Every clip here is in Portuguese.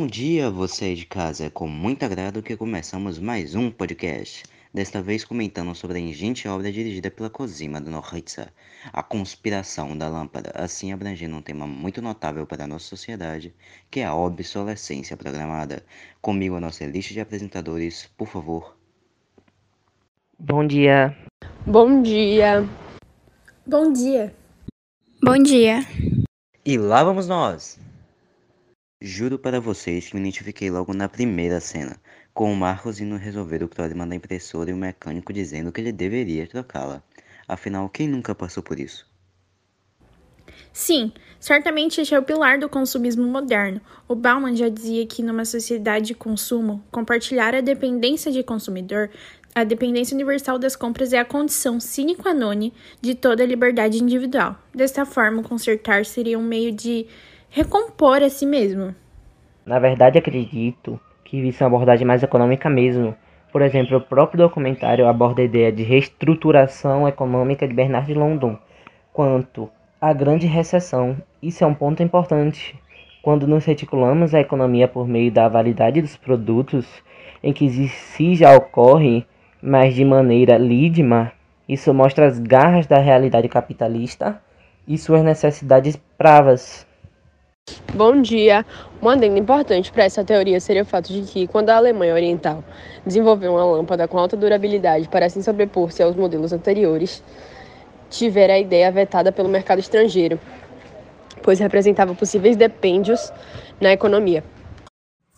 Bom dia, você de casa. É com muito agrado que começamos mais um podcast. Desta vez comentando sobre a ingente obra dirigida pela Cosima do Norritza, A Conspiração da Lâmpada, assim abrangendo um tema muito notável para a nossa sociedade, que é a obsolescência programada. Comigo a nossa lista de apresentadores, por favor. Bom dia. Bom dia. Bom dia. Bom dia. E lá vamos nós! Juro para vocês que me identifiquei logo na primeira cena, com o Marcos indo resolver o problema da impressora e o mecânico dizendo que ele deveria trocá-la. Afinal, quem nunca passou por isso? Sim, certamente este é o pilar do consumismo moderno. O Bauman já dizia que numa sociedade de consumo, compartilhar a dependência de consumidor, a dependência universal das compras é a condição sine qua non de toda a liberdade individual. Desta forma, consertar seria um meio de recompor a si mesmo. Na verdade, acredito que isso é uma abordagem mais econômica mesmo. Por exemplo, o próprio documentário aborda a ideia de reestruturação econômica de Bernard London quanto à grande recessão. Isso é um ponto importante. Quando nos reticulamos a economia por meio da validade dos produtos, em que se já ocorre, mas de maneira lídima, isso mostra as garras da realidade capitalista e suas necessidades pravas. Bom dia. Um adendo importante para essa teoria seria o fato de que, quando a Alemanha Oriental desenvolveu uma lâmpada com alta durabilidade para assim sobrepor-se aos modelos anteriores, tivera a ideia vetada pelo mercado estrangeiro, pois representava possíveis depêndios na economia.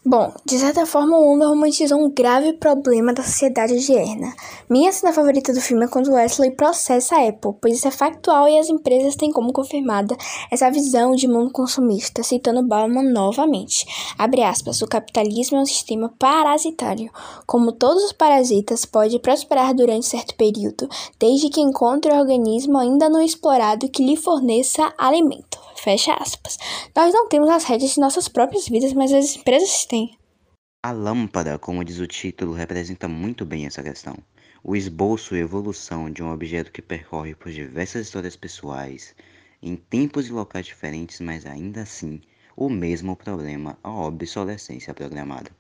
Bom, de certa forma, o Wonder romantizou um grave problema da sociedade odierna. Minha cena favorita do filme é quando Wesley processa a Apple, pois isso é factual e as empresas têm como confirmada essa visão de mundo consumista, citando Bauman novamente. Abre aspas, o capitalismo é um sistema parasitário. Como todos os parasitas, pode prosperar durante certo período, desde que encontre o organismo ainda não explorado que lhe forneça alimento. Fecha aspas. Nós não temos as rédeas de nossas próprias vidas, mas as empresas têm. A lâmpada, como diz o título, representa muito bem essa questão. O esboço e evolução de um objeto que percorre por diversas histórias pessoais, em tempos e locais diferentes, mas ainda assim o mesmo problema, a obsolescência programada.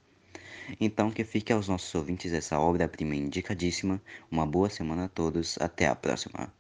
Então que fique aos nossos ouvintes essa obra-prima indicadíssima. Uma boa semana a todos, até a próxima.